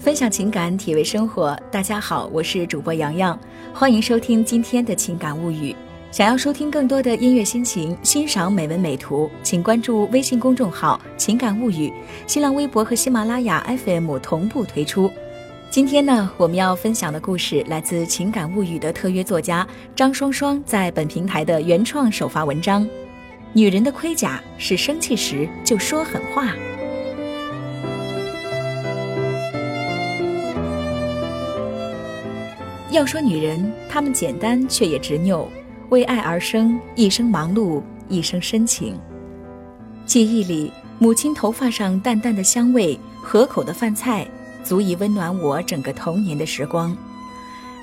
分享情感，体味生活。大家好，我是主播洋洋，欢迎收听今天的情感物语。想要收听更多的音乐心情，欣赏美文美图，请关注微信公众号“情感物语”，新浪微博和喜马拉雅 FM 同步推出。今天呢，我们要分享的故事来自《情感物语》的特约作家张双双在本平台的原创首发文章。女人的盔甲是生气时就说狠话。要说女人，她们简单却也执拗，为爱而生，一生忙碌，一生深情。记忆里，母亲头发上淡淡的香味，合口的饭菜，足以温暖我整个童年的时光。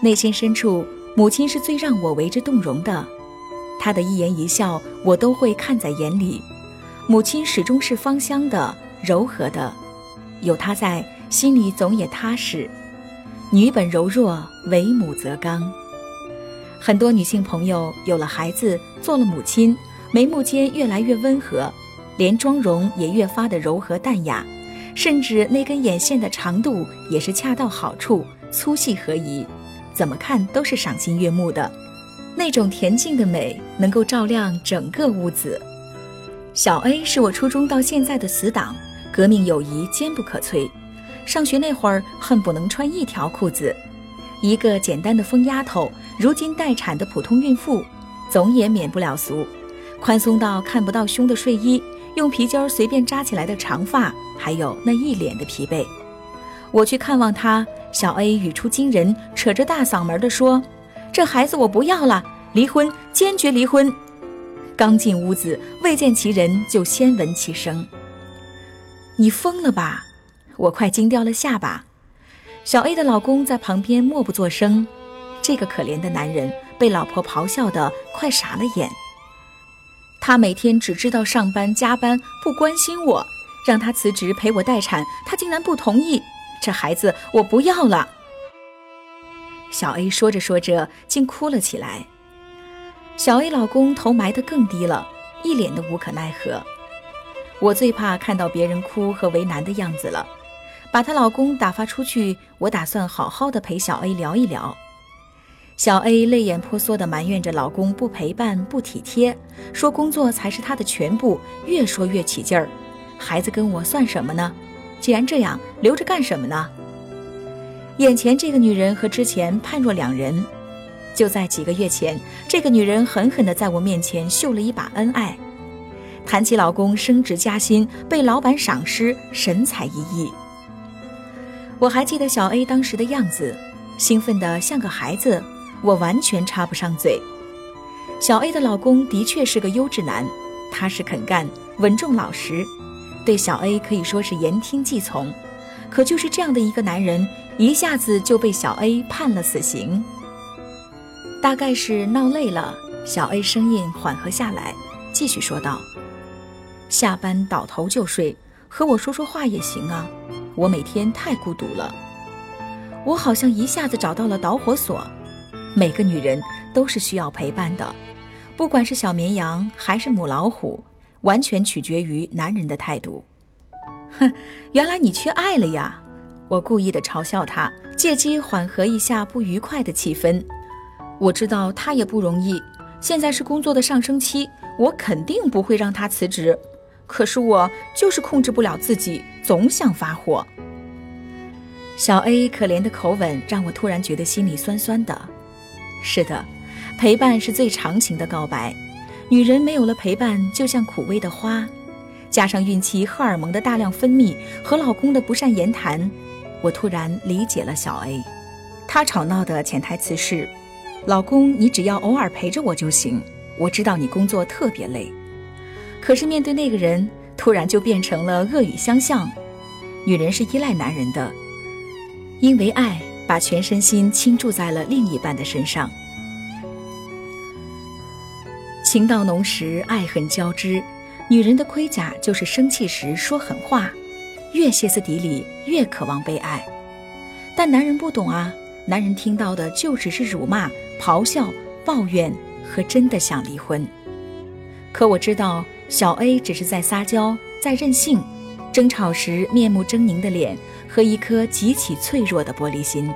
内心深处，母亲是最让我为之动容的，她的一言一笑，我都会看在眼里。母亲始终是芳香的、柔和的，有她在，心里总也踏实。女本柔弱，为母则刚。很多女性朋友有了孩子，做了母亲，眉目间越来越温和，连妆容也越发的柔和淡雅，甚至那根眼线的长度也是恰到好处，粗细合宜，怎么看都是赏心悦目的。那种恬静的美，能够照亮整个屋子。小 A 是我初中到现在的死党，革命友谊坚不可摧。上学那会儿，恨不能穿一条裤子。一个简单的疯丫头，如今待产的普通孕妇，总也免不了俗。宽松到看不到胸的睡衣，用皮筋儿随便扎起来的长发，还有那一脸的疲惫。我去看望她，小 A 语出惊人，扯着大嗓门地说：“这孩子我不要了，离婚，坚决离婚！”刚进屋子，未见其人，就先闻其声：“你疯了吧？”我快惊掉了下巴，小 A 的老公在旁边默不作声。这个可怜的男人被老婆咆哮的快傻了眼。他每天只知道上班加班，不关心我，让他辞职陪我待产，他竟然不同意。这孩子我不要了。小 A 说着说着，竟哭了起来。小 A 老公头埋得更低了，一脸的无可奈何。我最怕看到别人哭和为难的样子了。把她老公打发出去，我打算好好的陪小 A 聊一聊。小 A 泪眼婆娑地埋怨着老公不陪伴、不体贴，说工作才是她的全部，越说越起劲儿。孩子跟我算什么呢？既然这样，留着干什么呢？眼前这个女人和之前判若两人。就在几个月前，这个女人狠狠地在我面前秀了一把恩爱，谈起老公升职加薪、被老板赏识，神采奕奕。我还记得小 A 当时的样子，兴奋得像个孩子，我完全插不上嘴。小 A 的老公的确是个优质男，踏实肯干，稳重老实，对小 A 可以说是言听计从。可就是这样的一个男人，一下子就被小 A 判了死刑。大概是闹累了，小 A 声音缓和下来，继续说道：“下班倒头就睡，和我说说话也行啊。”我每天太孤独了，我好像一下子找到了导火索。每个女人都是需要陪伴的，不管是小绵羊还是母老虎，完全取决于男人的态度。哼，原来你缺爱了呀！我故意的嘲笑他，借机缓和一下不愉快的气氛。我知道他也不容易，现在是工作的上升期，我肯定不会让他辞职。可是我就是控制不了自己，总想发火。小 A 可怜的口吻让我突然觉得心里酸酸的。是的，陪伴是最长情的告白。女人没有了陪伴，就像苦味的花。加上孕期荷尔蒙的大量分泌和老公的不善言谈，我突然理解了小 A。她吵闹的潜台词是：老公，你只要偶尔陪着我就行。我知道你工作特别累。可是面对那个人，突然就变成了恶语相向。女人是依赖男人的，因为爱，把全身心倾注在了另一半的身上。情到浓时，爱恨交织。女人的盔甲就是生气时说狠话，越歇斯底里，越渴望被爱。但男人不懂啊，男人听到的就只是辱骂、咆哮、抱怨和真的想离婚。可我知道。小 A 只是在撒娇，在任性，争吵时面目狰狞的脸和一颗极其脆弱的玻璃心，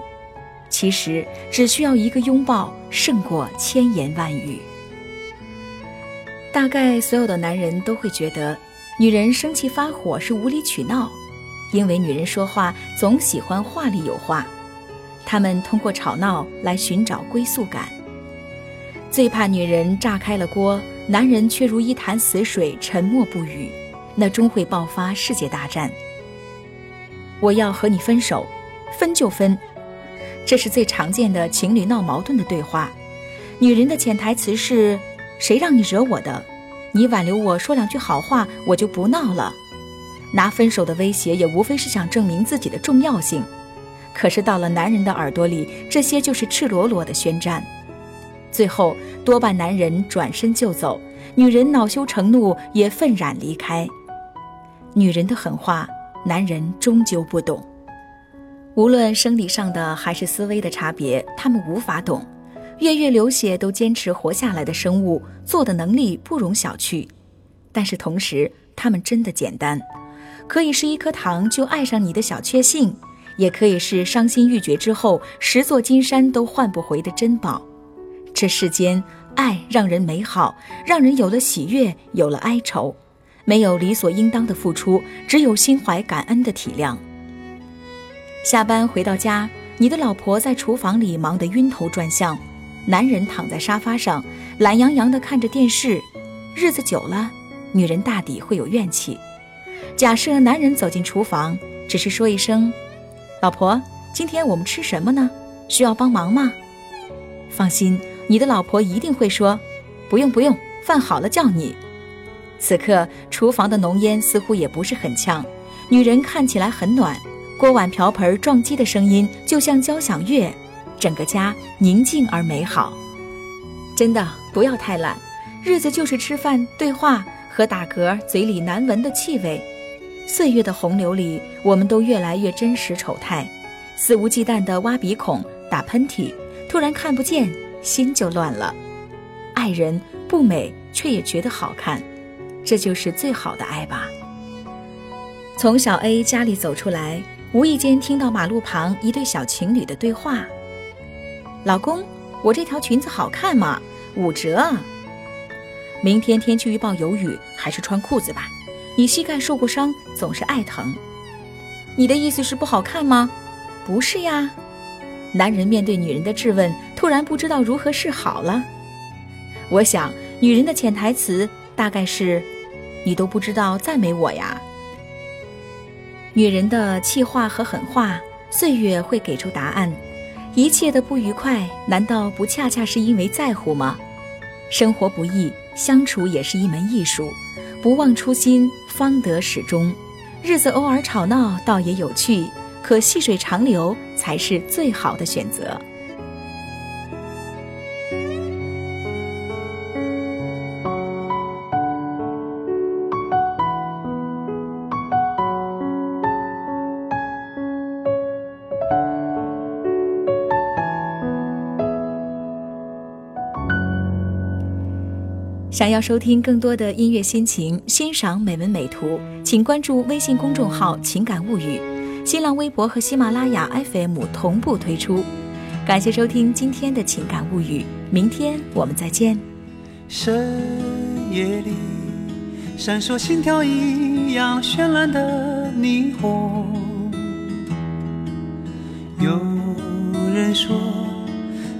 其实只需要一个拥抱，胜过千言万语。大概所有的男人都会觉得，女人生气发火是无理取闹，因为女人说话总喜欢话里有话，她们通过吵闹来寻找归宿感。最怕女人炸开了锅，男人却如一潭死水，沉默不语，那终会爆发世界大战。我要和你分手，分就分，这是最常见的情侣闹矛盾的对话。女人的潜台词是。谁让你惹我的？你挽留我说两句好话，我就不闹了。拿分手的威胁，也无非是想证明自己的重要性。可是到了男人的耳朵里，这些就是赤裸裸的宣战。最后，多半男人转身就走，女人恼羞成怒，也愤然离开。女人的狠话，男人终究不懂。无论生理上的还是思维的差别，他们无法懂。月月流血都坚持活下来的生物，做的能力不容小觑。但是同时，他们真的简单，可以是一颗糖就爱上你的小确幸，也可以是伤心欲绝之后十座金山都换不回的珍宝。这世间，爱让人美好，让人有了喜悦，有了哀愁，没有理所应当的付出，只有心怀感恩的体谅。下班回到家，你的老婆在厨房里忙得晕头转向。男人躺在沙发上，懒洋洋地看着电视。日子久了，女人大抵会有怨气。假设男人走进厨房，只是说一声：“老婆，今天我们吃什么呢？需要帮忙吗？”放心，你的老婆一定会说：“不用不用，饭好了叫你。”此刻，厨房的浓烟似乎也不是很呛，女人看起来很暖。锅碗瓢盆撞击的声音就像交响乐。整个家宁静而美好，真的不要太懒，日子就是吃饭、对话和打嗝，嘴里难闻的气味。岁月的洪流里，我们都越来越真实丑态，肆无忌惮地挖鼻孔、打喷嚏，突然看不见，心就乱了。爱人不美，却也觉得好看，这就是最好的爱吧。从小 A 家里走出来，无意间听到马路旁一对小情侣的对话。老公，我这条裙子好看吗？五折。明天天气预报有雨，还是穿裤子吧。你膝盖受过伤，总是爱疼。你的意思是不好看吗？不是呀。男人面对女人的质问，突然不知道如何是好了。我想，女人的潜台词大概是：你都不知道赞美我呀。女人的气话和狠话，岁月会给出答案。一切的不愉快，难道不恰恰是因为在乎吗？生活不易，相处也是一门艺术。不忘初心，方得始终。日子偶尔吵闹，倒也有趣。可细水长流，才是最好的选择。想要收听更多的音乐心情，欣赏美文美图，请关注微信公众号“情感物语”，新浪微博和喜马拉雅 FM 同步推出。感谢收听今天的情感物语，明天我们再见。深夜里闪烁心跳一样绚烂的霓虹，有人说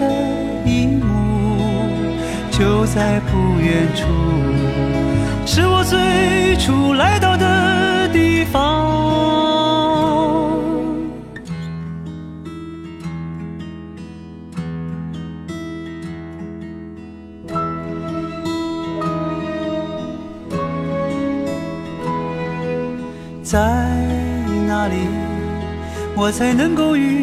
的一幕，就在不远处，是我最初来到的地方。在哪里，我才能够与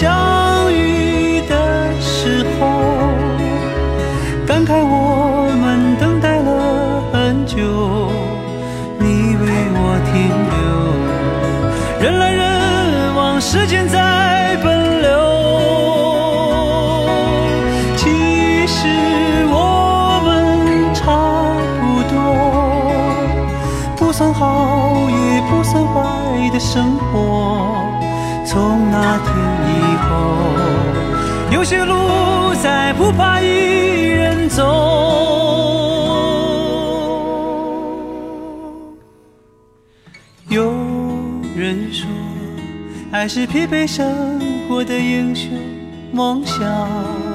相遇的时候感慨我们等待了很久你为我停留。人来人往时间在奔流。其实我们差不多不算好也不算坏的生活。从那天有些路再不怕一人走。有人说，爱是疲惫生活的英雄梦想。